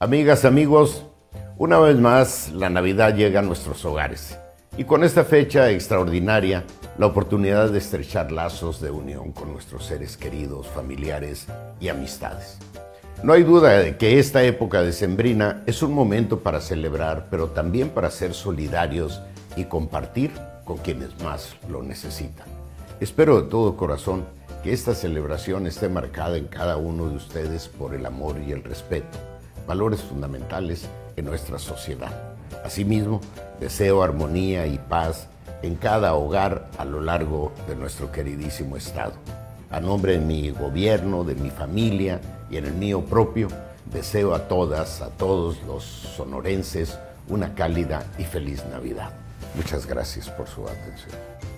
Amigas, amigos, una vez más la Navidad llega a nuestros hogares y con esta fecha extraordinaria la oportunidad de estrechar lazos de unión con nuestros seres queridos, familiares y amistades. No hay duda de que esta época decembrina es un momento para celebrar, pero también para ser solidarios y compartir con quienes más lo necesitan. Espero de todo corazón que esta celebración esté marcada en cada uno de ustedes por el amor y el respeto valores fundamentales en nuestra sociedad. Asimismo, deseo armonía y paz en cada hogar a lo largo de nuestro queridísimo Estado. A nombre de mi gobierno, de mi familia y en el mío propio, deseo a todas, a todos los sonorenses una cálida y feliz Navidad. Muchas gracias por su atención.